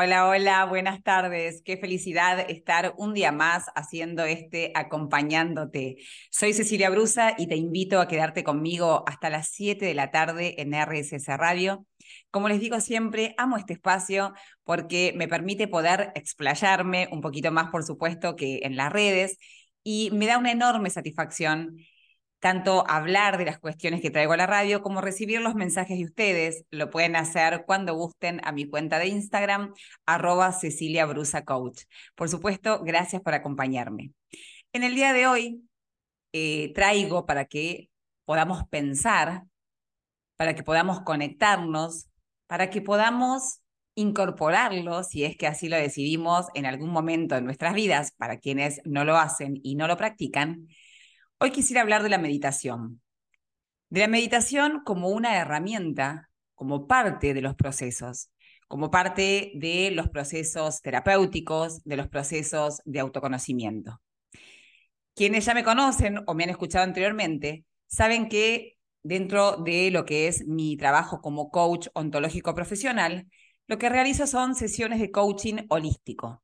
Hola, hola, buenas tardes. Qué felicidad estar un día más haciendo este acompañándote. Soy Cecilia Brusa y te invito a quedarte conmigo hasta las 7 de la tarde en RSS Radio. Como les digo siempre, amo este espacio porque me permite poder explayarme un poquito más, por supuesto, que en las redes y me da una enorme satisfacción tanto hablar de las cuestiones que traigo a la radio como recibir los mensajes de ustedes. Lo pueden hacer cuando gusten a mi cuenta de Instagram, arroba Cecilia Brusa Coach. Por supuesto, gracias por acompañarme. En el día de hoy eh, traigo para que podamos pensar, para que podamos conectarnos, para que podamos incorporarlo, si es que así lo decidimos en algún momento en nuestras vidas, para quienes no lo hacen y no lo practican, Hoy quisiera hablar de la meditación. De la meditación como una herramienta, como parte de los procesos, como parte de los procesos terapéuticos, de los procesos de autoconocimiento. Quienes ya me conocen o me han escuchado anteriormente, saben que dentro de lo que es mi trabajo como coach ontológico profesional, lo que realizo son sesiones de coaching holístico.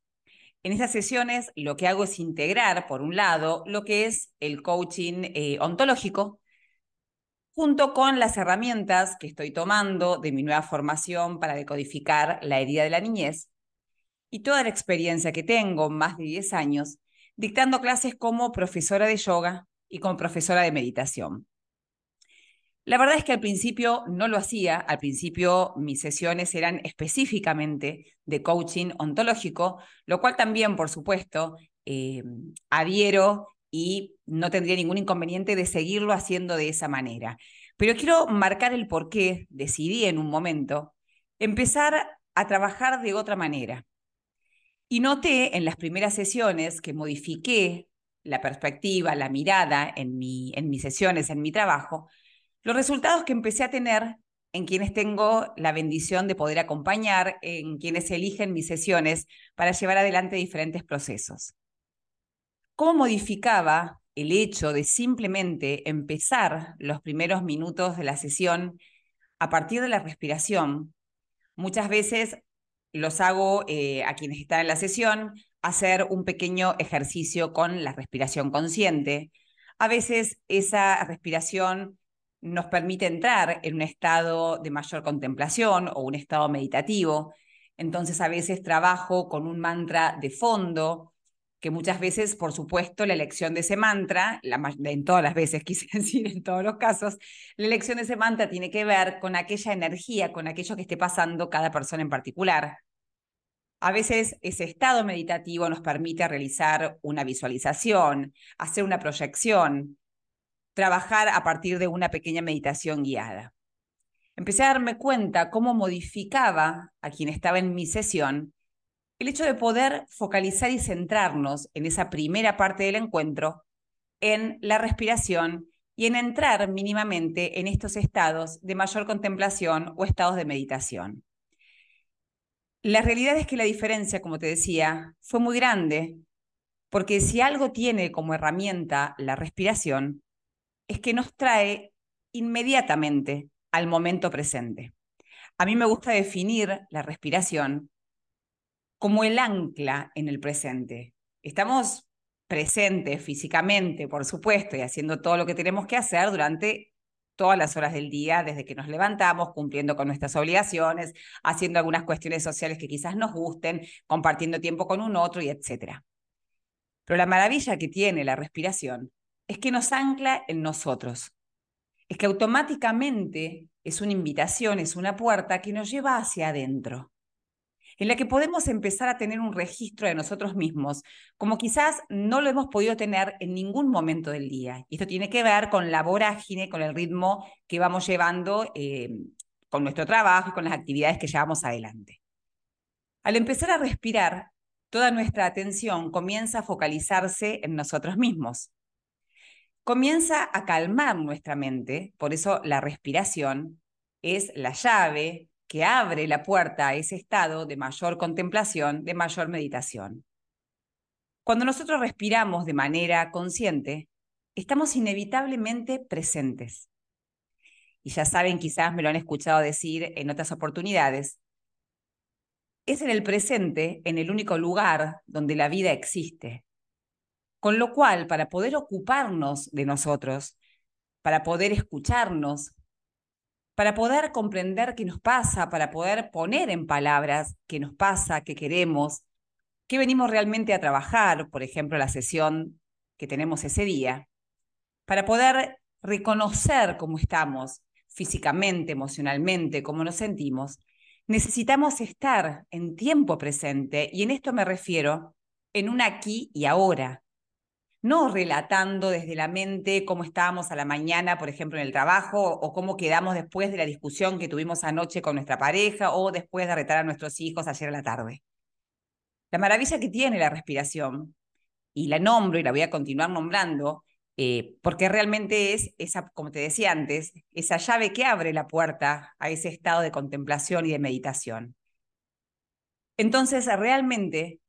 En estas sesiones lo que hago es integrar, por un lado, lo que es el coaching eh, ontológico, junto con las herramientas que estoy tomando de mi nueva formación para decodificar la herida de la niñez y toda la experiencia que tengo, más de 10 años, dictando clases como profesora de yoga y como profesora de meditación. La verdad es que al principio no lo hacía, al principio mis sesiones eran específicamente de coaching ontológico, lo cual también, por supuesto, eh, adhiero y no tendría ningún inconveniente de seguirlo haciendo de esa manera. Pero quiero marcar el por qué decidí en un momento empezar a trabajar de otra manera. Y noté en las primeras sesiones que modifiqué la perspectiva, la mirada en, mi, en mis sesiones, en mi trabajo, los resultados que empecé a tener en quienes tengo la bendición de poder acompañar, en quienes eligen mis sesiones para llevar adelante diferentes procesos. ¿Cómo modificaba el hecho de simplemente empezar los primeros minutos de la sesión a partir de la respiración? Muchas veces los hago eh, a quienes están en la sesión hacer un pequeño ejercicio con la respiración consciente. A veces esa respiración nos permite entrar en un estado de mayor contemplación o un estado meditativo. Entonces a veces trabajo con un mantra de fondo, que muchas veces, por supuesto, la elección de ese mantra, en todas las veces quise decir, en todos los casos, la elección de ese mantra tiene que ver con aquella energía, con aquello que esté pasando cada persona en particular. A veces ese estado meditativo nos permite realizar una visualización, hacer una proyección, trabajar a partir de una pequeña meditación guiada. Empecé a darme cuenta cómo modificaba a quien estaba en mi sesión el hecho de poder focalizar y centrarnos en esa primera parte del encuentro, en la respiración y en entrar mínimamente en estos estados de mayor contemplación o estados de meditación. La realidad es que la diferencia, como te decía, fue muy grande, porque si algo tiene como herramienta la respiración, es que nos trae inmediatamente al momento presente. A mí me gusta definir la respiración como el ancla en el presente. Estamos presentes físicamente, por supuesto, y haciendo todo lo que tenemos que hacer durante todas las horas del día, desde que nos levantamos, cumpliendo con nuestras obligaciones, haciendo algunas cuestiones sociales que quizás nos gusten, compartiendo tiempo con un otro y etcétera. Pero la maravilla que tiene la respiración es que nos ancla en nosotros. Es que automáticamente es una invitación, es una puerta que nos lleva hacia adentro, en la que podemos empezar a tener un registro de nosotros mismos, como quizás no lo hemos podido tener en ningún momento del día. Y esto tiene que ver con la vorágine, con el ritmo que vamos llevando eh, con nuestro trabajo y con las actividades que llevamos adelante. Al empezar a respirar, toda nuestra atención comienza a focalizarse en nosotros mismos comienza a calmar nuestra mente, por eso la respiración es la llave que abre la puerta a ese estado de mayor contemplación, de mayor meditación. Cuando nosotros respiramos de manera consciente, estamos inevitablemente presentes. Y ya saben, quizás me lo han escuchado decir en otras oportunidades, es en el presente, en el único lugar donde la vida existe. Con lo cual, para poder ocuparnos de nosotros, para poder escucharnos, para poder comprender qué nos pasa, para poder poner en palabras qué nos pasa, qué queremos, qué venimos realmente a trabajar, por ejemplo, la sesión que tenemos ese día, para poder reconocer cómo estamos físicamente, emocionalmente, cómo nos sentimos, necesitamos estar en tiempo presente, y en esto me refiero en un aquí y ahora, no relatando desde la mente cómo estábamos a la mañana, por ejemplo, en el trabajo, o cómo quedamos después de la discusión que tuvimos anoche con nuestra pareja, o después de retar a nuestros hijos ayer a la tarde. La maravilla que tiene la respiración, y la nombro y la voy a continuar nombrando, eh, porque realmente es esa, como te decía antes, esa llave que abre la puerta a ese estado de contemplación y de meditación. Entonces, realmente,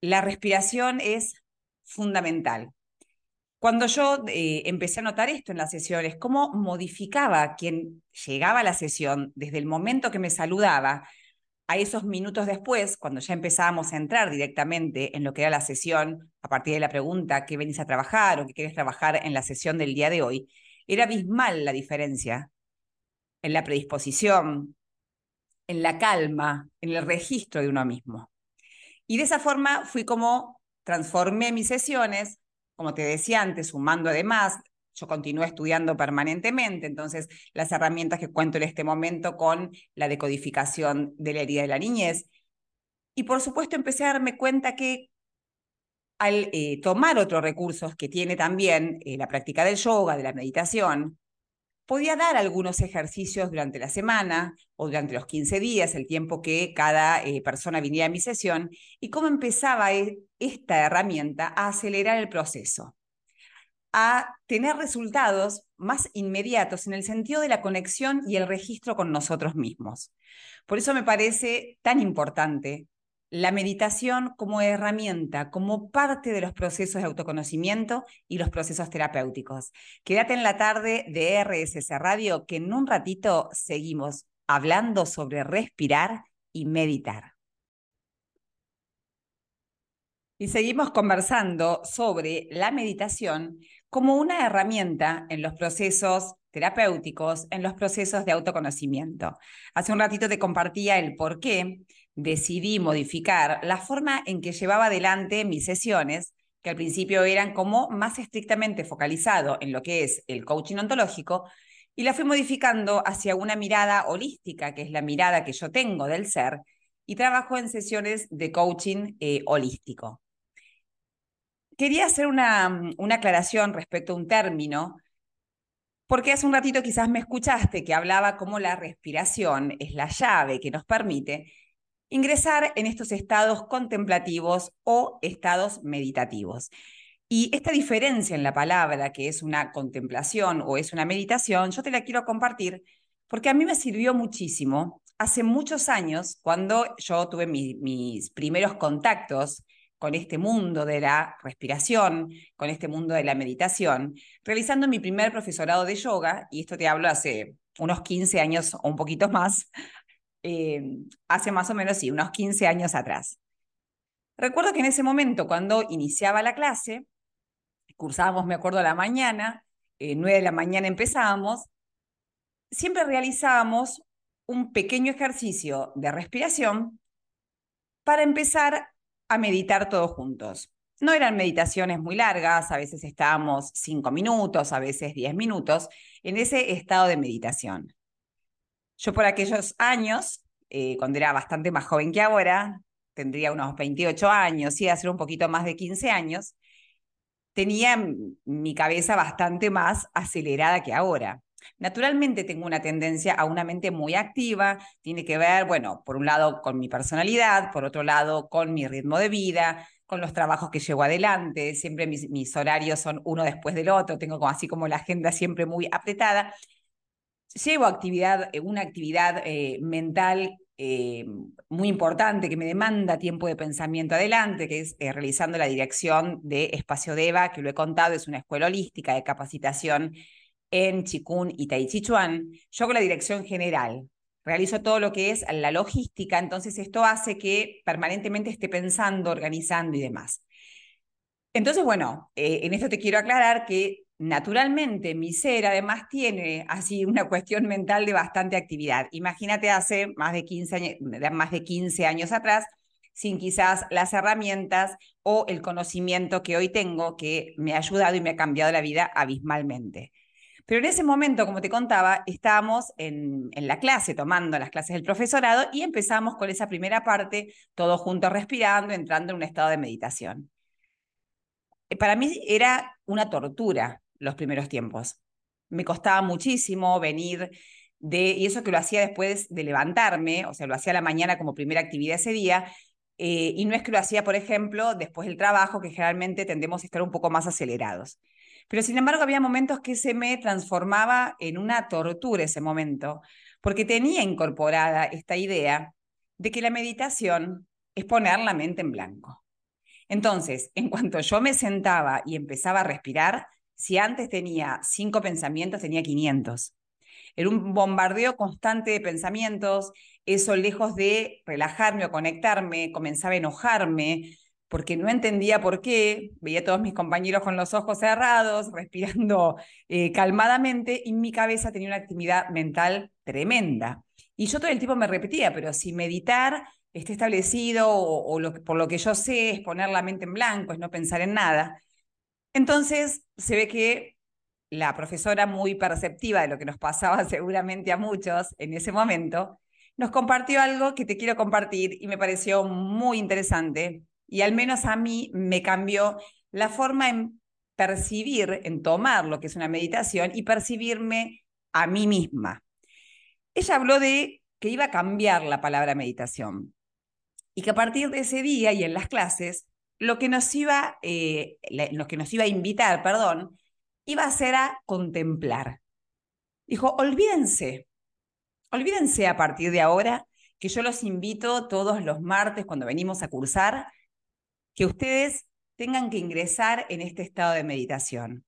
la respiración es fundamental. Cuando yo eh, empecé a notar esto en las sesiones, cómo modificaba quien llegaba a la sesión desde el momento que me saludaba a esos minutos después, cuando ya empezábamos a entrar directamente en lo que era la sesión, a partir de la pregunta, ¿qué venís a trabajar o qué quieres trabajar en la sesión del día de hoy? Era abismal la diferencia en la predisposición, en la calma, en el registro de uno mismo. Y de esa forma fui como transformé mis sesiones, como te decía antes, sumando además yo continúo estudiando permanentemente, entonces las herramientas que cuento en este momento con la decodificación de la herida de la niñez. Y por supuesto empecé a darme cuenta que al eh, tomar otros recursos que tiene también eh, la práctica del yoga, de la meditación, podía dar algunos ejercicios durante la semana o durante los 15 días, el tiempo que cada eh, persona viniera a mi sesión, y cómo empezaba esta herramienta a acelerar el proceso a tener resultados más inmediatos en el sentido de la conexión y el registro con nosotros mismos. Por eso me parece tan importante la meditación como herramienta, como parte de los procesos de autoconocimiento y los procesos terapéuticos. Quédate en la tarde de RSS Radio, que en un ratito seguimos hablando sobre respirar y meditar. Y seguimos conversando sobre la meditación como una herramienta en los procesos terapéuticos, en los procesos de autoconocimiento. Hace un ratito te compartía el por qué decidí modificar la forma en que llevaba adelante mis sesiones, que al principio eran como más estrictamente focalizado en lo que es el coaching ontológico, y la fui modificando hacia una mirada holística, que es la mirada que yo tengo del ser, y trabajo en sesiones de coaching eh, holístico. Quería hacer una, una aclaración respecto a un término, porque hace un ratito quizás me escuchaste que hablaba cómo la respiración es la llave que nos permite ingresar en estos estados contemplativos o estados meditativos. Y esta diferencia en la palabra, que es una contemplación o es una meditación, yo te la quiero compartir porque a mí me sirvió muchísimo hace muchos años, cuando yo tuve mis primeros contactos con este mundo de la respiración, con este mundo de la meditación, realizando mi primer profesorado de yoga, y esto te hablo hace unos 15 años o un poquito más, eh, hace más o menos, sí, unos 15 años atrás. Recuerdo que en ese momento, cuando iniciaba la clase, cursábamos, me acuerdo, la mañana, eh, 9 de la mañana empezábamos, siempre realizábamos un pequeño ejercicio de respiración para empezar a meditar todos juntos. No eran meditaciones muy largas, a veces estábamos cinco minutos, a veces diez minutos, en ese estado de meditación. Yo por aquellos años, eh, cuando era bastante más joven que ahora, tendría unos 28 años, y hace un poquito más de 15 años, tenía mi cabeza bastante más acelerada que ahora. Naturalmente tengo una tendencia a una mente muy activa, tiene que ver, bueno, por un lado con mi personalidad, por otro lado con mi ritmo de vida, con los trabajos que llevo adelante, siempre mis, horarios son uno después del otro, tengo así como la agenda siempre muy apretada. Llevo actividad, eh, una actividad eh, mental eh, muy importante que me demanda tiempo de pensamiento adelante, que es realizando la dirección de Espacio Deva, que lo he contado, es una escuela holística de capacitación en Chikun y Tai Chi Chuan, yo hago la dirección general. realizo todo lo que es la logística, entonces esto hace que permanentemente esté pensando, organizando y demás. Entonces, bueno, en esto te quiero aclarar que naturalmente mi ser además tiene así una cuestión mental de bastante actividad. Imagínate hace más de 15 años, más de 15 años atrás, sin quizás las herramientas o el conocimiento que hoy tengo que me ha ayudado y me ha cambiado la vida abismalmente. Pero en ese momento, como te contaba, estábamos en, en, la clase, tomando las clases del profesorado y empezamos con esa primera parte, todos juntos respirando, entrando en un estado de meditación. Eh, para mí era una tortura los primeros tiempos. Me costaba muchísimo venir de, y eso que lo hacía después de levantarme, o sea, lo hacía la mañana como primera actividad ese día, eh, y no es que lo hacía, por ejemplo, después del trabajo, que generalmente tendemos a estar un poco más acelerados. Pero sin embargo, había momentos que se me transformaba en una tortura ese momento, porque tenía incorporada esta idea de que la meditación es poner la mente en blanco. Entonces, en cuanto yo me sentaba y empezaba a respirar, si antes tenía cinco pensamientos, tenía 500. Era un bombardeo constante de pensamientos, eso lejos de relajarme o conectarme, comenzaba a enojarme porque no entendía por qué, veía a todos mis compañeros con los ojos cerrados, respirando eh, calmadamente, y mi cabeza tenía una actividad mental tremenda. Y yo todo el tiempo me repetía, pero si meditar esté establecido o, por lo que yo sé es poner la mente en blanco, es no pensar en nada. Entonces se ve que la profesora muy perceptiva de lo que nos pasaba seguramente a muchos en ese momento, nos compartió algo que te quiero compartir y me pareció muy interesante y al menos a mí me cambió la forma en percibir, en tomar lo que es una meditación y percibirme a mí misma. Ella habló de que iba a cambiar la palabra meditación y que a partir de ese día y en las clases, lo que nos iba, eh, lo que nos iba a invitar, perdón, iba a ser a contemplar. Dijo, olvídense, olvídense a partir de ahora que yo los invito todos los martes cuando venimos a cursar, que ustedes tengan que ingresar en este estado de meditación.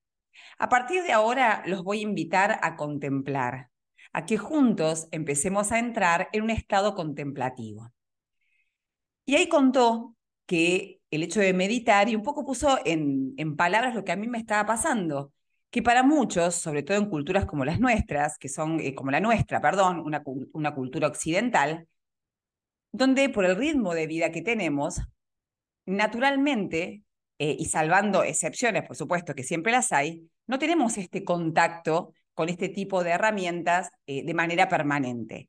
A partir de ahora los voy a invitar a contemplar, a que juntos empecemos a entrar en un estado contemplativo. Y ahí contó que el hecho de meditar y un poco puso en, en palabras lo que a mí me estaba pasando, que para muchos, sobre todo en culturas como las nuestras, que son eh, como la nuestra, perdón, una, una cultura occidental, donde por el ritmo de vida que tenemos, naturalmente, eh, y salvando excepciones, por supuesto, que siempre las hay, no tenemos este contacto con este tipo de herramientas eh, de manera permanente.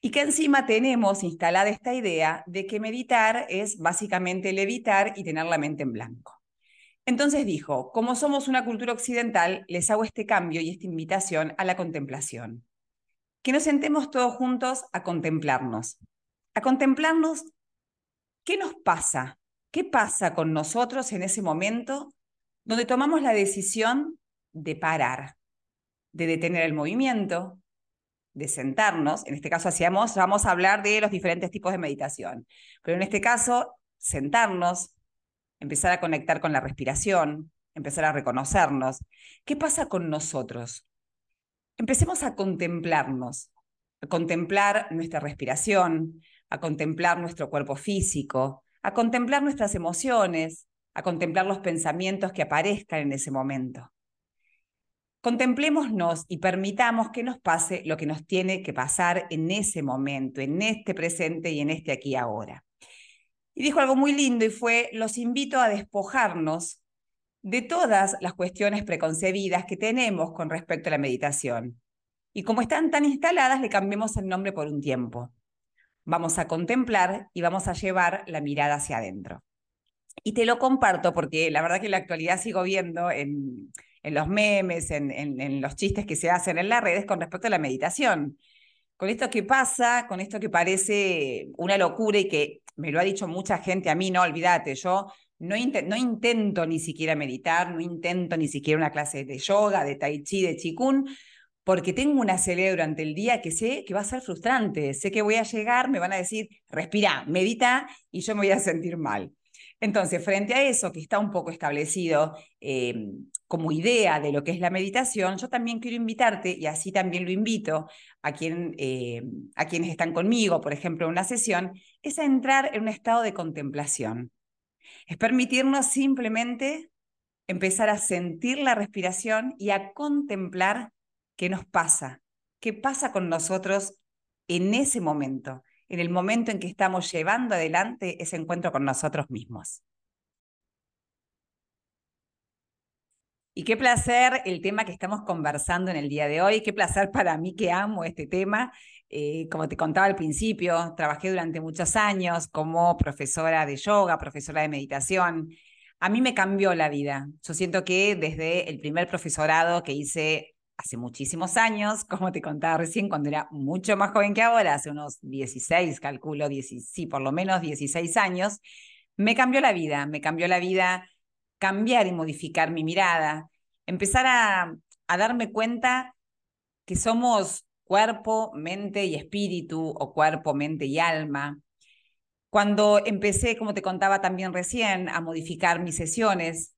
Y que encima tenemos instalada esta idea de que meditar es básicamente levitar y tener la mente en blanco. Entonces dijo, como somos una cultura occidental, les hago este cambio y esta invitación a la contemplación. Que nos sentemos todos juntos a contemplarnos. A contemplarnos qué nos pasa, qué pasa con nosotros en ese momento donde tomamos la decisión de parar, de detener el movimiento, de sentarnos, en este caso hacíamos, vamos a hablar de los diferentes tipos de meditación, pero en este caso, sentarnos, empezar a conectar con la respiración, empezar a reconocernos. ¿Qué pasa con nosotros? Empecemos a contemplarnos, a contemplar nuestra respiración, a contemplar nuestro cuerpo físico, a contemplar nuestras emociones, a contemplar los pensamientos que aparezcan en ese momento. Contemplémonos y permitamos que nos pase lo que nos tiene que pasar en ese momento, en este presente y en este aquí ahora. Y dijo algo muy lindo y fue, los invito a despojarnos de todas las cuestiones preconcebidas que tenemos con respecto a la meditación. Y como están tan instaladas, le cambiemos el nombre por un tiempo. Vamos a contemplar y vamos a llevar la mirada hacia adentro. Y te lo comparto porque la verdad que en la actualidad sigo viendo en, en los memes, en, los chistes que se hacen en las redes con respecto a la meditación. Con esto que pasa, con esto que parece una locura y que me lo ha dicho mucha gente a mí, no, olvídate, yo no, no intento ni siquiera meditar, no intento ni siquiera una clase de yoga, de tai chi, de chikun, porque tengo una celebra durante el día que sé que va a ser frustrante, sé que voy a llegar, me van a decir, respira, medita y yo me voy a sentir mal. Entonces, frente a eso que está un poco establecido, eh, como idea de lo que es la meditación, yo también quiero invitarte, y así también lo invito a, quien, eh, a quienes están conmigo, por ejemplo, en una sesión, es a entrar en un estado de contemplación. Es permitirnos simplemente empezar a sentir la respiración y a contemplar qué nos pasa, qué pasa con nosotros en ese momento, en el momento en que estamos llevando adelante ese encuentro con nosotros mismos. Y qué placer el tema que estamos conversando en el día de hoy, qué placer para mí que amo este tema. Eh, como te contaba al principio, trabajé durante muchos años como profesora de yoga, profesora de meditación. A mí me cambió la vida. Yo siento que desde el primer profesorado que hice hace muchísimos años, como te contaba recién, cuando era mucho más joven que ahora, hace unos 16, calculo, sí, por lo menos 16 años, me cambió la vida, me cambió la vida cambiar y modificar mi mirada, empezar a, darme cuenta que somos cuerpo, mente y espíritu, o cuerpo, mente y alma. Cuando empecé, como te contaba también recién, a modificar mis sesiones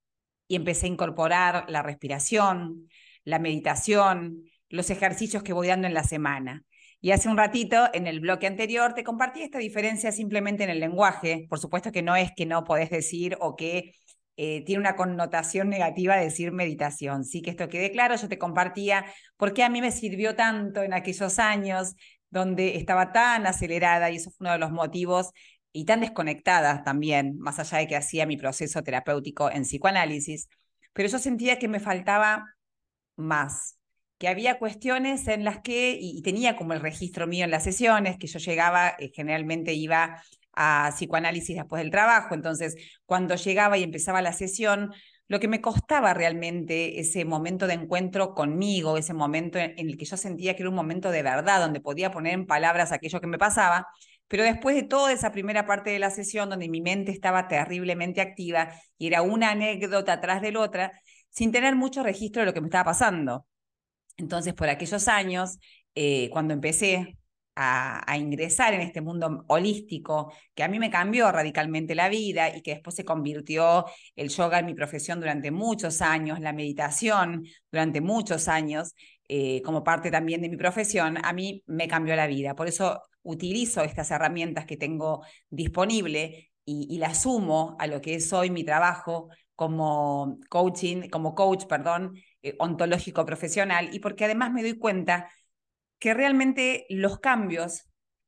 y empecé a incorporar la respiración, la meditación, los ejercicios que voy dando en la semana. Y hace un ratito, en el bloque anterior, te compartí esta diferencia simplemente en el lenguaje. Por supuesto que no es que no podés decir o que eh, tiene una connotación negativa decir meditación. Sí que esto quede claro, yo te compartía por qué a mí me sirvió tanto en aquellos años donde estaba tan acelerada y eso fue uno de los motivos y tan desconectada también, más allá de que hacía mi proceso terapéutico en psicoanálisis, pero yo sentía que me faltaba más, que había cuestiones en las que, y, tenía como el registro mío en las sesiones, que yo llegaba, eh, generalmente iba a psicoanálisis después del trabajo. Entonces, cuando llegaba y empezaba la sesión, lo que me costaba realmente ese momento de encuentro conmigo, ese momento en, el que yo sentía que era un momento de verdad, donde podía poner en palabras aquello que me pasaba, pero después de toda esa primera parte de la sesión, donde mi mente estaba terriblemente activa y era una anécdota atrás de la otra, sin tener mucho registro de lo que me estaba pasando. Entonces, por aquellos años, eh, cuando empecé a, ingresar en este mundo holístico que a mí me cambió radicalmente la vida y que después se convirtió el yoga en mi profesión durante muchos años, la meditación durante muchos años, eh, como parte también de mi profesión, a mí me cambió la vida. Por eso utilizo estas herramientas que tengo disponible y, las sumo a lo que es hoy mi trabajo como coaching, como coach, perdón, eh, ontológico profesional y porque además me doy cuenta que realmente los cambios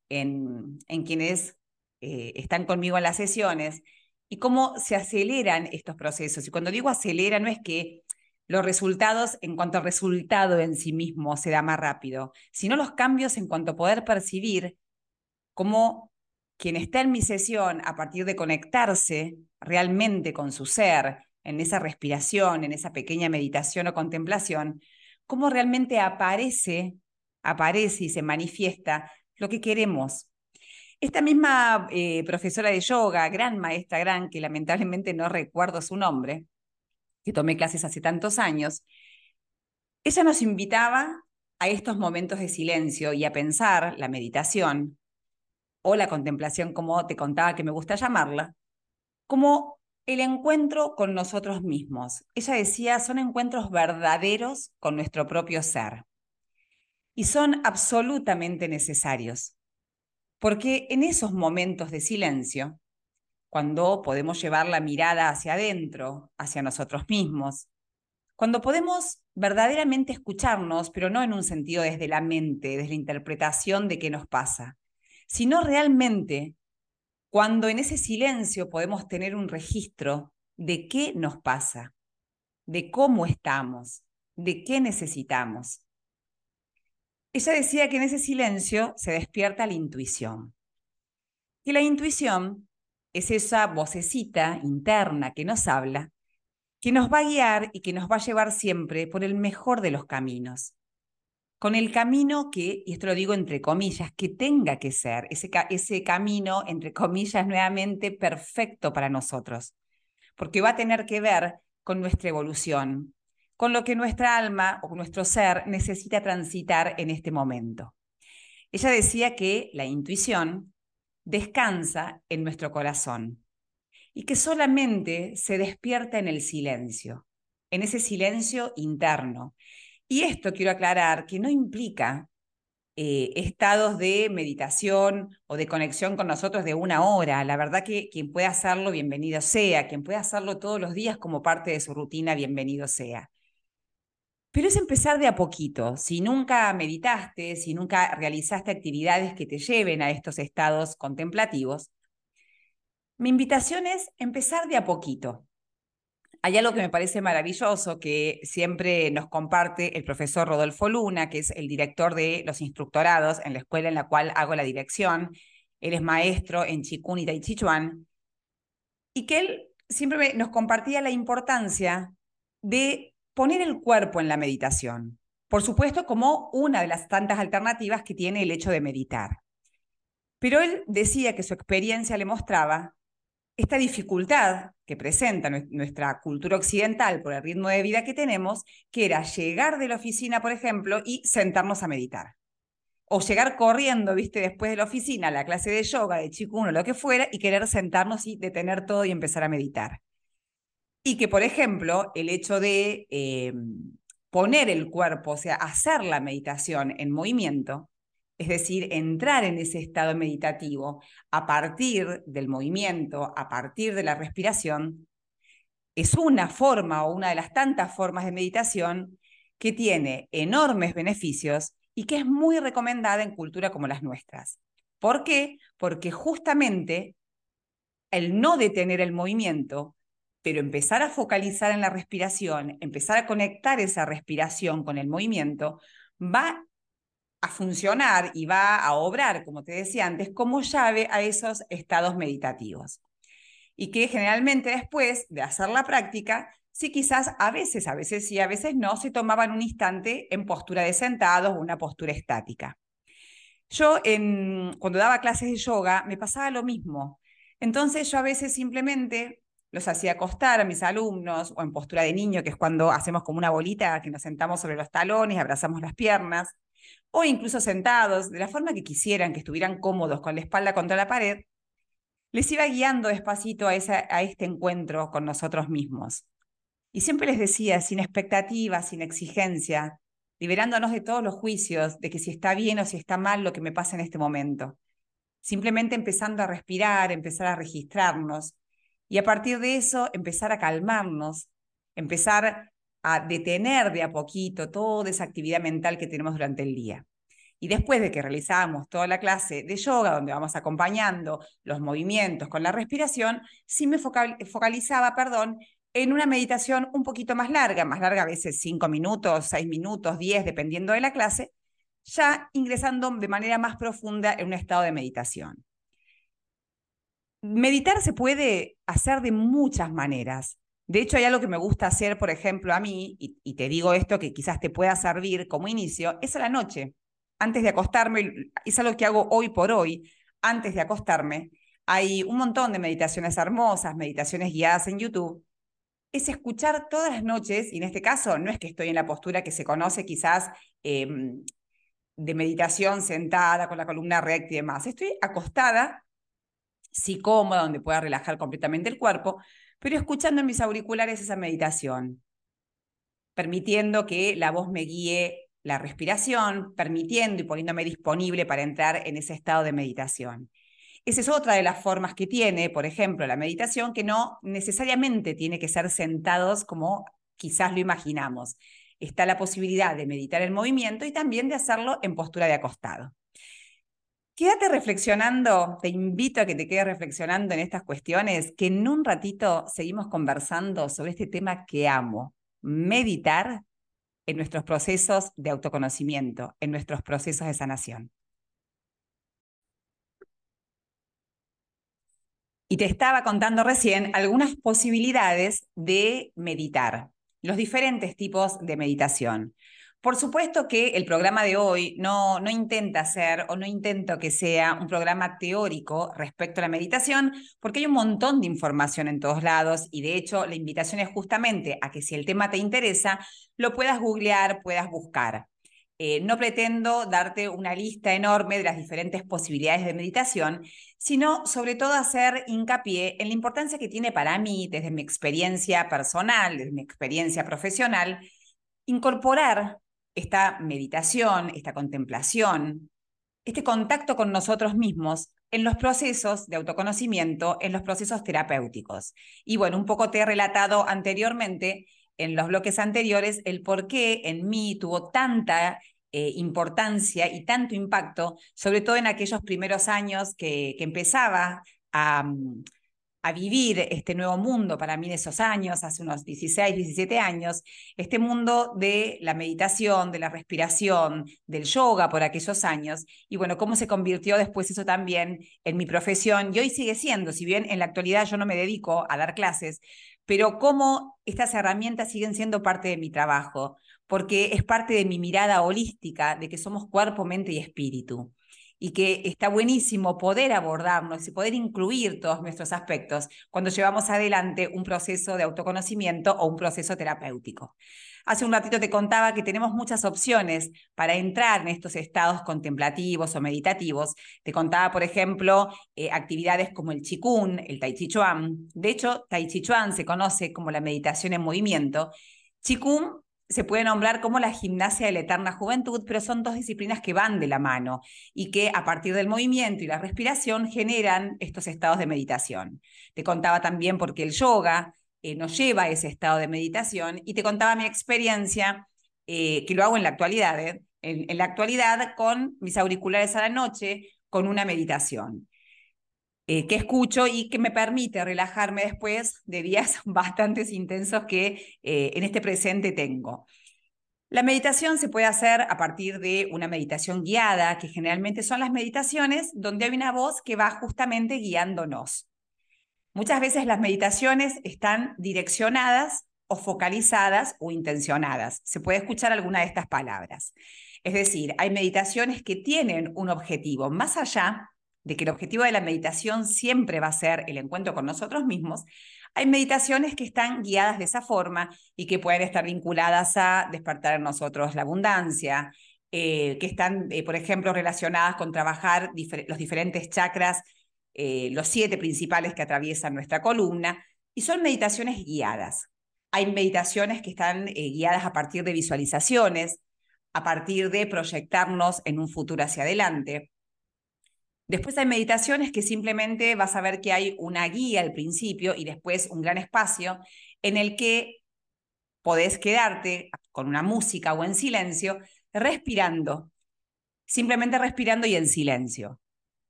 en, en quienes eh, están conmigo en las sesiones y cómo se aceleran estos procesos. Y cuando digo acelera, no es que los resultados en cuanto al resultado en sí mismo se da más rápido, sino los cambios en cuanto a poder percibir cómo quien está en mi sesión, a partir de conectarse realmente con su ser, en esa respiración, en esa pequeña meditación o contemplación, cómo realmente aparece aparece y se manifiesta lo que queremos. Esta misma eh, profesora de yoga, gran maestra, gran, que lamentablemente no recuerdo su nombre, que tomé clases hace tantos años, ella nos invitaba a estos momentos de silencio y a pensar la meditación o la contemplación, como te contaba que me gusta llamarla, como el encuentro con nosotros mismos. Ella decía, son encuentros verdaderos con nuestro propio ser y son absolutamente necesarios, porque en esos momentos de silencio, cuando podemos llevar la mirada hacia adentro, hacia nosotros mismos, cuando podemos verdaderamente escucharnos, pero no en un sentido desde la mente, desde la interpretación de qué nos pasa, sino realmente cuando en ese silencio podemos tener un registro de qué nos pasa, de cómo estamos, de qué necesitamos. Ella decía que en ese silencio se despierta la intuición. Y la intuición es esa vocecita interna que nos habla, que nos va a guiar y que nos va a llevar siempre por el mejor de los caminos. Con el camino que, y esto lo digo entre comillas, que tenga que ser, ese, ese camino, entre comillas, nuevamente perfecto para nosotros, porque va a tener que ver con nuestra evolución, con lo que nuestra alma o nuestro ser necesita transitar en este momento. Ella decía que la intuición descansa en nuestro corazón y que solamente se despierta en el silencio. en ese silencio interno. Y esto quiero aclarar que no implica eh, estados de meditación o de conexión con nosotros de una hora. La verdad que quien pueda hacerlo, bienvenido sea. Quien pueda hacerlo todos los días como parte de su rutina, bienvenido sea. Pero es empezar de a poquito. Si nunca meditaste, si nunca realizaste actividades que te lleven a estos estados contemplativos, mi invitación es empezar de a poquito. Hay algo que me parece maravilloso que siempre nos comparte el profesor Rodolfo Luna, que es el director de los instructorados en la escuela en la cual hago la dirección. Él es maestro en Chikun y Tai Y que él siempre nos compartía la importancia de poner el cuerpo en la meditación. Por supuesto, como una de las tantas alternativas que tiene el hecho de meditar. Pero él decía que su experiencia le mostraba esta dificultad que presenta nuestra cultura occidental por el ritmo de vida que tenemos, que era llegar de la oficina, por ejemplo, y sentarnos a meditar. O llegar corriendo, viste, después de la oficina, a la clase de yoga, de chikuno, lo que fuera, y querer sentarnos y detener todo y empezar a meditar. Y que, por ejemplo, el hecho de em, poner el cuerpo, o sea, hacer la meditación en movimiento, es decir, entrar en ese estado meditativo a partir del movimiento, a partir de la respiración, es una forma o una de las tantas formas de meditación que tiene enormes beneficios y que es muy recomendada en cultura como las nuestras. ¿Por qué? Porque justamente el no detener el movimiento, pero empezar a focalizar en la respiración, empezar a conectar esa respiración con el movimiento, va a funcionar y va a obrar, como te decía antes, como llave a esos estados meditativos. Y que generalmente después de hacer la práctica, sí quizás a veces, a veces sí, a veces no, se tomaban un instante en postura de sentados o una postura estática. Yo en, cuando daba clases de yoga me pasaba lo mismo. Entonces yo a veces simplemente los hacía acostar a mis alumnos o en postura de niño, que es cuando hacemos como una bolita, que nos sentamos sobre los talones, abrazamos las piernas o incluso sentados, de la forma que quisieran, que estuvieran cómodos con la espalda contra la pared, les iba guiando despacito a, a este encuentro con nosotros mismos. Y siempre les decía, sin expectativas, sin exigencia, liberándonos de todos los juicios de que si está bien o si está mal lo que me pasa en este momento. Simplemente empezando a respirar, empezar a registrarnos y a partir de eso empezar a calmarnos, empezar a detener de a poquito toda esa actividad mental que tenemos durante el día. Y después de que realizamos toda la clase de yoga, donde vamos acompañando los movimientos con la respiración, sí me focalizaba, perdón, en una meditación un poquito más larga, más larga a veces cinco minutos, seis minutos, diez, dependiendo de la clase, ya ingresando de manera más profunda en un estado de meditación. Meditar se puede hacer de muchas maneras. De hecho, hay algo que me gusta hacer, por ejemplo, a mí, y, te digo esto que quizás te pueda servir como inicio, es a la noche. Antes de acostarme, es algo que hago hoy por hoy, antes de acostarme. Hay un montón de meditaciones hermosas, meditaciones guiadas en YouTube. Es escuchar todas las noches, y en este caso no es que estoy en la postura que se conoce quizás em, de meditación sentada con la columna recta y demás. Estoy acostada, sí cómoda, donde pueda relajar completamente el cuerpo, pero escuchando en mis auriculares esa meditación, permitiendo que la voz me guíe la respiración, permitiendo y poniéndome disponible para entrar en ese estado de meditación. Esa es otra de las formas que tiene, por ejemplo, la meditación, que no necesariamente tiene que ser sentados como quizás lo imaginamos. Está la posibilidad de meditar el movimiento y también de hacerlo en postura de acostado. Quédate reflexionando, te invito a que te quedes reflexionando en estas cuestiones, que en un ratito seguimos conversando sobre este tema que amo, meditar en nuestros procesos de autoconocimiento, en nuestros procesos de sanación. Y te estaba contando recién algunas posibilidades de meditar, los diferentes tipos de meditación. Por supuesto que el programa de hoy no, no intenta ser o no intento que sea un programa teórico respecto a la meditación, porque hay un montón de información en todos lados y de hecho la invitación es justamente a que si el tema te interesa, lo puedas googlear, puedas buscar. eh, no pretendo darte una lista enorme de las diferentes posibilidades de meditación, sino sobre todo hacer hincapié en la importancia que tiene para mí, desde mi experiencia personal, desde mi experiencia profesional, incorporar esta meditación, esta contemplación, este contacto con nosotros mismos en los procesos de autoconocimiento, en los procesos terapéuticos. Y bueno, un poco te he relatado anteriormente en los bloques anteriores el por qué en mí tuvo tanta eh, importancia y tanto impacto, sobre todo en aquellos primeros años que, que empezaba a, mm, a vivir este nuevo mundo para mí en esos años, hace unos 16, 17 años, este mundo de la meditación, de la respiración, del yoga por aquellos años, y bueno, cómo se convirtió después eso también en mi profesión, y hoy sigue siendo, si bien en la actualidad yo no me dedico a dar clases, pero cómo estas herramientas siguen siendo parte de mi trabajo, porque es parte de mi mirada holística de que somos cuerpo, mente y espíritu y que está buenísimo poder abordarnos y poder incluir todos nuestros aspectos cuando llevamos adelante un proceso de autoconocimiento o un proceso terapéutico. Hace un ratito te contaba que tenemos muchas opciones para entrar en estos estados contemplativos o meditativos. Te contaba, por ejemplo, eh, actividades como el Qigong, el Tai Chi Chuan. De hecho, Tai Chi Chuan se conoce como la meditación en movimiento. Qigong se puede nombrar como la gimnasia de la eterna juventud, pero son dos disciplinas que van de la mano y que a partir del movimiento y la respiración generan estos estados de meditación. Te contaba también porque el yoga eh, nos lleva a ese estado de meditación y te contaba mi experiencia, eh, que lo hago en la actualidad, ¿eh? en, en la actualidad con mis auriculares a la noche, con una meditación. Que escucho y que me permite relajarme después de días bastante intensos que en este presente tengo. La meditación se puede hacer a partir de una meditación guiada, que generalmente son las meditaciones donde hay una voz que va justamente guiándonos. Muchas veces las meditaciones están direccionadas o focalizadas o intencionadas. Se puede escuchar alguna de estas palabras. Es decir, hay meditaciones que tienen un objetivo más allá de que el objetivo de la meditación siempre va a ser el encuentro con nosotros mismos, hay meditaciones que están guiadas de esa forma y que pueden estar vinculadas a despertar en nosotros la abundancia, eh, que están, eh, por ejemplo, relacionadas con trabajar los diferentes chakras, eh, los siete principales que atraviesan nuestra columna, y son meditaciones guiadas. Hay meditaciones que están guiadas a partir de visualizaciones, a partir de proyectarnos en un futuro hacia adelante. Después hay meditaciones que simplemente vas a ver que hay una guía al principio y después un gran espacio en el que podés quedarte con una música o en silencio, respirando, simplemente respirando y en silencio.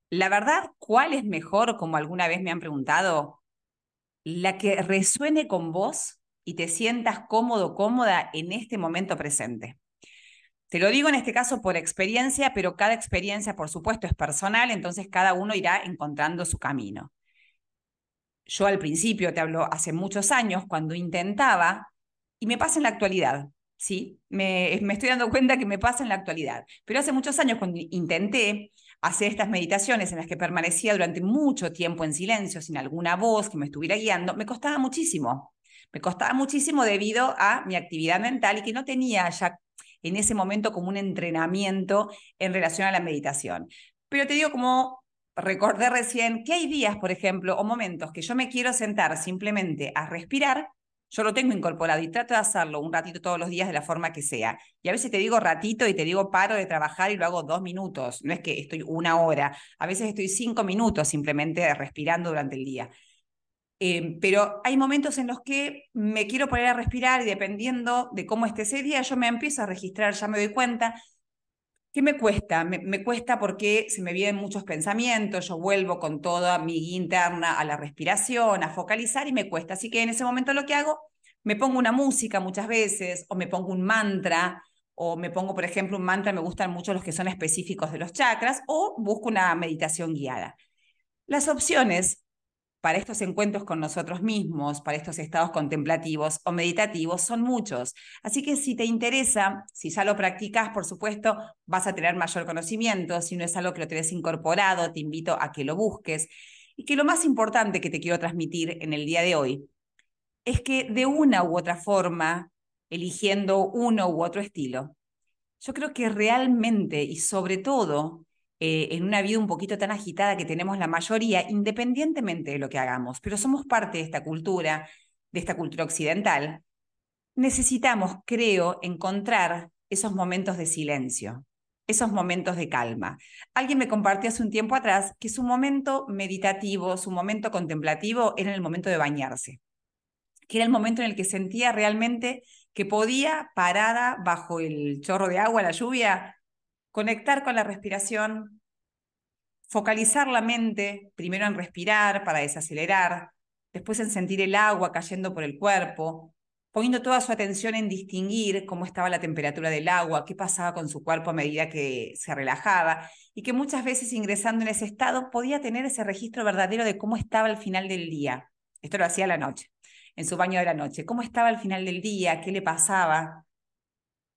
La verdad, ¿cuál es mejor, como alguna vez me han preguntado? La que resuene con vos y te sientas cómodo, cómoda en este momento presente. Te lo digo en este caso por experiencia, pero cada experiencia, por supuesto, es personal, entonces cada uno irá encontrando su camino. Yo al principio, te hablo hace muchos años, cuando intentaba, y me pasa en la actualidad, ¿sí? Me, me estoy dando cuenta que me pasa en la actualidad, pero hace muchos años cuando intenté hacer estas meditaciones en las que permanecía durante mucho tiempo en silencio, sin alguna voz que me estuviera guiando, me costaba muchísimo. Me costaba muchísimo debido a mi actividad mental y que no tenía ya en ese momento como un entrenamiento en relación a la meditación. Pero te digo como recordé recién que hay días, por ejemplo, o momentos que yo me quiero sentar simplemente a respirar, yo lo tengo incorporado y trato de hacerlo un ratito todos los días de la forma que sea. Y a veces te digo ratito y te digo paro de trabajar y lo hago dos minutos. No es que estoy una hora, a veces estoy cinco minutos simplemente respirando durante el día. Em, pero hay momentos en los que me quiero poner a respirar y dependiendo de cómo esté ese día, yo me empiezo a registrar, ya me doy cuenta que me cuesta, me, cuesta porque se me vienen muchos pensamientos, yo vuelvo con toda mi guía interna a la respiración, a focalizar y me cuesta. Así que en ese momento lo que hago, me pongo una música muchas veces o me pongo un mantra o me pongo, por ejemplo, un mantra, me gustan mucho los que son específicos de los chakras o busco una meditación guiada. Las opciones para estos encuentros con nosotros mismos, para estos estados contemplativos o meditativos, son muchos. Así que si te interesa, si ya lo practicas, por supuesto, vas a tener mayor conocimiento. Si no es algo que lo tenés incorporado, te invito a que lo busques. Y que lo más importante que te quiero transmitir en el día de hoy es que de una u otra forma, eligiendo uno u otro estilo, yo creo que realmente y sobre todo eh, en una vida un poquito tan agitada que tenemos la mayoría, independientemente de lo que hagamos, pero somos parte de esta cultura, de esta cultura occidental, necesitamos, creo, encontrar esos momentos de silencio, esos momentos de calma. Alguien me compartió hace un tiempo atrás que su momento meditativo, su momento contemplativo era el momento de bañarse, que era el momento en el que sentía realmente que podía, parada bajo el chorro de agua, la lluvia, conectar con la respiración, focalizar la mente, primero en respirar para desacelerar, después en sentir el agua cayendo por el cuerpo, poniendo toda su atención en distinguir cómo estaba la temperatura del agua, qué pasaba con su cuerpo a medida que se relajaba, y que muchas veces ingresando en ese estado podía tener ese registro verdadero de cómo estaba al final del día. Esto lo hacía a la noche, en su baño de la noche, cómo estaba al final del día, qué le pasaba.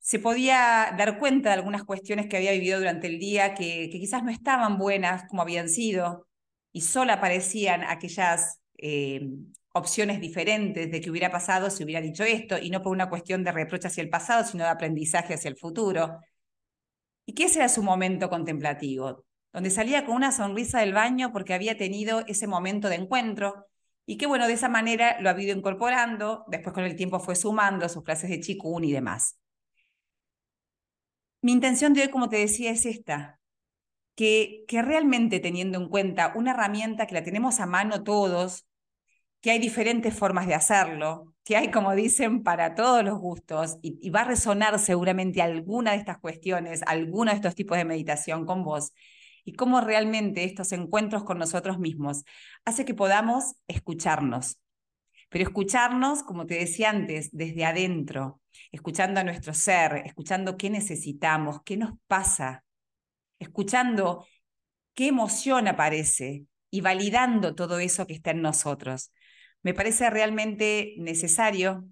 Se podía dar cuenta de algunas cuestiones que había vivido durante el día que, quizás no estaban buenas como habían sido, y solo aparecían aquellas eh, opciones diferentes de qué hubiera pasado si hubiera dicho esto, y no por una cuestión de reproche hacia el pasado, sino de aprendizaje hacia el futuro. Y que ese era su momento contemplativo, donde salía con una sonrisa del baño porque había tenido ese momento de encuentro, y que bueno, de esa manera lo ha ido incorporando, después con el tiempo fue sumando sus clases de chikun y demás. Mi intención de hoy, como te decía, es esta, que, realmente teniendo en cuenta una herramienta que la tenemos a mano todos, que hay diferentes formas de hacerlo, que hay, como dicen, para todos los gustos, y, va a resonar seguramente alguna de estas cuestiones, alguno de estos tipos de meditación con vos, y cómo realmente estos encuentros con nosotros mismos hace que podamos escucharnos. Pero escucharnos, como te decía antes, desde adentro, escuchando a nuestro ser, escuchando qué necesitamos, qué nos pasa, escuchando qué emoción aparece y validando todo eso que está en nosotros me parece realmente necesario,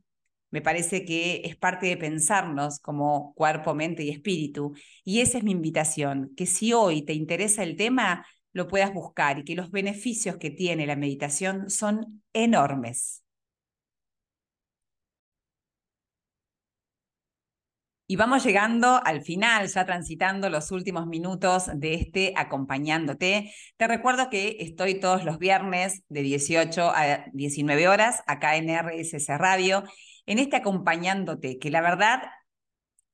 me parece que es parte de pensarnos como cuerpo, mente y espíritu. Y esa es mi invitación, que si hoy te interesa el tema, lo puedas buscar y que los beneficios que tiene la meditación son enormes. Y vamos llegando al final, ya transitando los últimos minutos de este acompañándote. Te recuerdo que estoy todos los viernes de 18 a 19 horas acá en RSS Radio, en este acompañándote, que la verdad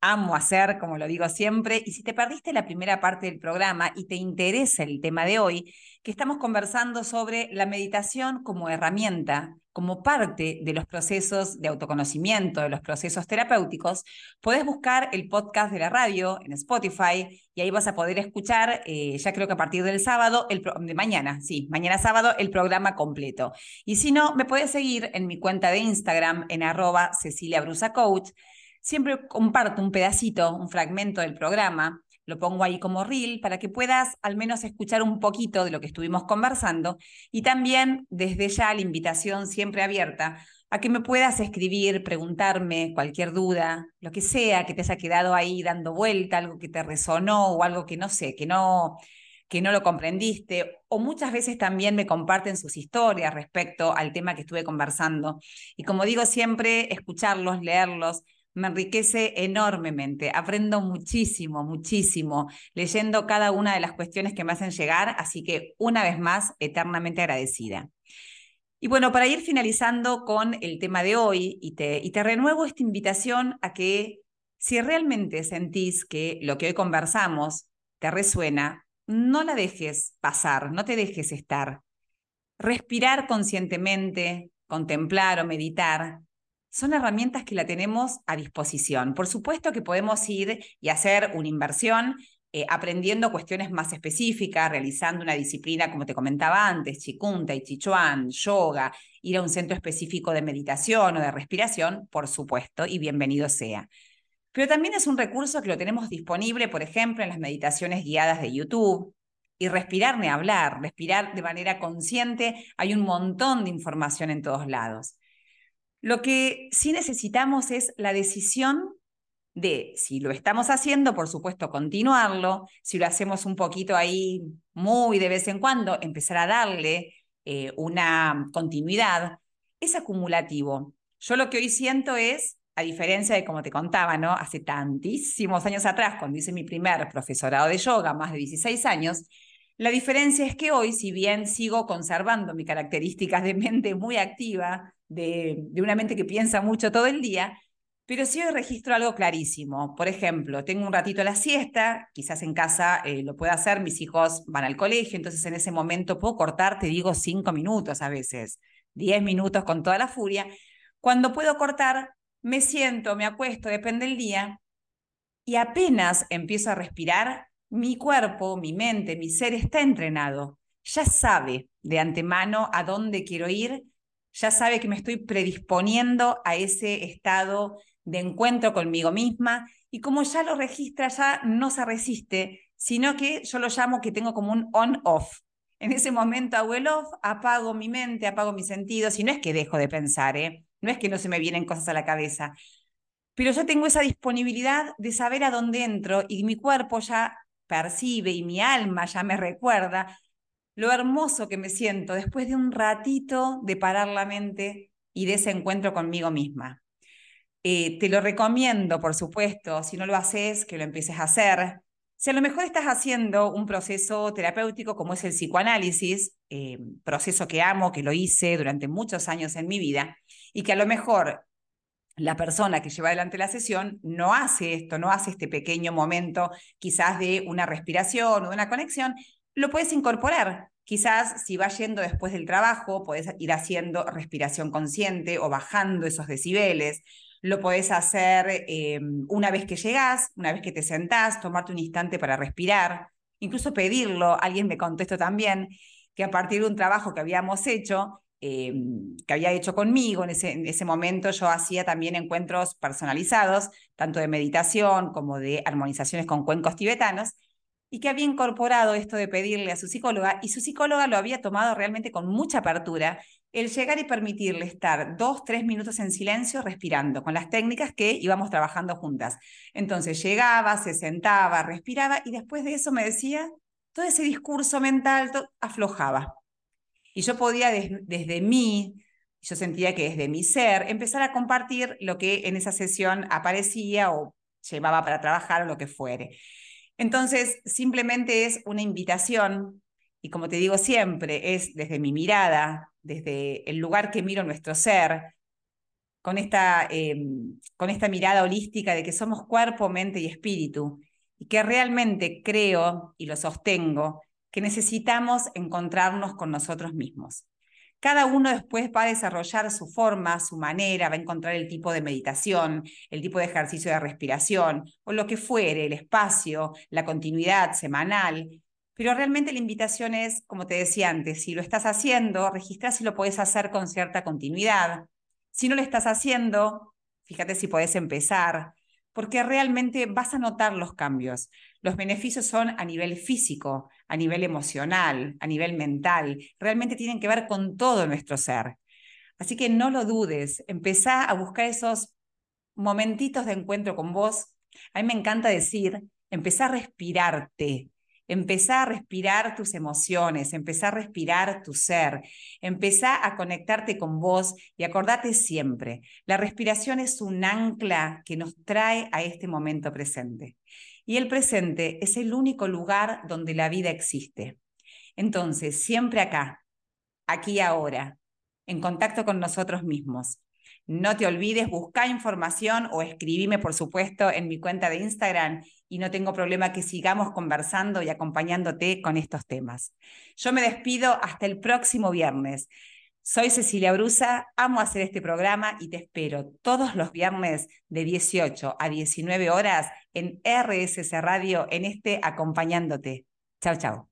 amo hacer, como lo digo siempre, y si te perdiste la primera parte del programa y te interesa el tema de hoy, que estamos conversando sobre la meditación como herramienta, como parte de los procesos de autoconocimiento, de los procesos terapéuticos, puedes buscar el podcast de la radio en Spotify y ahí vas a poder escuchar, eh, ya creo que a partir del sábado, el de mañana, sí, mañana sábado, el programa completo. Y si no, me puedes seguir en mi cuenta de Instagram en arroba Cecilia Brusa Coach siempre comparto un pedacito, un fragmento del programa, lo pongo ahí como reel para que puedas al menos escuchar un poquito de lo que estuvimos conversando y también desde ya la invitación siempre abierta a que me puedas escribir, preguntarme cualquier duda, lo que sea que te haya quedado ahí dando vuelta, algo que te resonó o algo que no sé, que no que no lo comprendiste, o muchas veces también me comparten sus historias respecto al tema que estuve conversando. Y como digo siempre, escucharlos, leerlos, me enriquece enormemente. Aprendo muchísimo, muchísimo leyendo cada una de las cuestiones que me hacen llegar, así que una vez más, eternamente agradecida. Y bueno, para ir finalizando con el tema de hoy, y te, y te renuevo esta invitación a que si realmente sentís que lo que hoy conversamos te resuena, no la dejes pasar, no te dejes estar. Respirar conscientemente, contemplar o meditar son herramientas que la tenemos a disposición. Por supuesto que podemos ir y hacer una inversión eh, aprendiendo cuestiones más específicas, realizando una disciplina, como te comentaba antes, Chikun, Tai Chi Chuan, yoga, ir a un centro específico de meditación o de respiración, por supuesto, y bienvenido sea. Pero también es un recurso que lo tenemos disponible, por ejemplo, en las meditaciones guiadas de YouTube. Y respirar ni hablar, respirar de manera consciente, hay un montón de información en todos lados. Lo que sí necesitamos es la decisión de si lo estamos haciendo, por supuesto, continuarlo, si lo hacemos un poquito ahí muy de vez en cuando, empezar a darle eh, una continuidad, es acumulativo. Yo lo que hoy siento es a diferencia de como te contaba, ¿no? Hace tantísimos años atrás, cuando hice mi primer profesorado de yoga, más de 16 años, la diferencia es que hoy, si bien sigo conservando mis características de mente muy activa, de, de una mente que piensa mucho todo el día, pero sí hoy registro algo clarísimo. Por ejemplo, tengo un ratito la siesta, quizás en casa eh, lo pueda hacer, mis hijos van al colegio, entonces en ese momento puedo cortar, te digo, cinco minutos a veces, diez minutos con toda la furia. Cuando puedo cortar, me siento, me acuesto, depende del día, y apenas empiezo a respirar, mi cuerpo, mi mente, mi ser está entrenado. Ya sabe de antemano a dónde quiero ir, ya sabe que me estoy predisponiendo a ese estado de encuentro conmigo misma y como ya lo registra, ya no se resiste, sino que yo lo llamo que tengo como un on-off. En ese momento off, apago mi mente, apago mis sentidos y no es que dejo de pensar, ¿eh? no es que no se me vienen cosas a la cabeza, pero yo tengo esa disponibilidad de saber a dónde entro y mi cuerpo ya percibe y mi alma ya me recuerda lo hermoso que me siento después de un ratito de parar la mente y de ese encuentro conmigo misma. Eh, te lo recomiendo, por supuesto, si no lo haces, que lo empieces a hacer. Si a lo mejor estás haciendo un proceso terapéutico como es el psicoanálisis, eh, proceso que amo, que lo hice durante muchos años en mi vida, y que a lo mejor la persona que lleva adelante la sesión no hace esto, no hace este pequeño momento quizás de una respiración o de una conexión, lo puedes incorporar. Quizás si vas yendo después del trabajo, puedes ir haciendo respiración consciente o bajando esos decibeles lo podés hacer eh, una vez que llegás, una vez que te sentás, tomarte un instante para respirar, incluso pedirlo. Alguien me contestó también que a partir de un trabajo que habíamos hecho, eh, que había hecho conmigo, en ese momento yo hacía también encuentros personalizados, tanto de meditación como de armonizaciones con cuencos tibetanos, y que había incorporado esto de pedirle a su psicóloga, y su psicóloga lo había tomado realmente con mucha apertura el llegar y permitirle estar dos, tres minutos en silencio respirando con las técnicas que íbamos trabajando juntas. Entonces llegaba, se sentaba, respiraba y después de eso me decía, todo ese discurso mental aflojaba. Y yo podía desde mí, yo sentía que desde mi ser, empezar a compartir lo que en esa sesión aparecía o llevaba para trabajar o lo que fuere. Entonces, simplemente es una invitación y como te digo siempre, es desde mi mirada, desde el lugar que miro nuestro ser, con esta, em, con esta mirada holística de que somos cuerpo, mente y espíritu, y que realmente creo y lo sostengo, que necesitamos encontrarnos con nosotros mismos. Cada uno después va a desarrollar su forma, su manera, va a encontrar el tipo de meditación, el tipo de ejercicio de respiración o lo que fuere, el espacio, la continuidad semanal, pero realmente la invitación es, como te decía antes, si lo estás haciendo, registra si lo puedes hacer con cierta continuidad. Si no lo estás haciendo, fíjate si puedes empezar, porque realmente vas a notar los cambios. Los beneficios son a nivel físico, a nivel emocional, a nivel mental. Realmente tienen que ver con todo nuestro ser. Así que no lo dudes, empezá a buscar esos momentitos de encuentro con vos. A mí me encanta decir, empezá a respirarte, Empezá a respirar tus emociones, empezá a respirar tu ser, empezá a conectarte con vos y acordate siempre, la respiración es un ancla que nos trae a este momento presente. Y el presente es el único lugar donde la vida existe. Entonces, siempre acá, aquí ahora, en contacto con nosotros mismos. No te olvides, buscar información o escribime, por supuesto, en mi cuenta de Instagram y no tengo problema que sigamos conversando y acompañándote con estos temas. Yo me despido hasta el próximo viernes. Soy Cecilia Brusa, amo hacer este programa y te espero todos los viernes de 18 a 19 horas en RSC Radio en este Acompañándote. Chao, chao.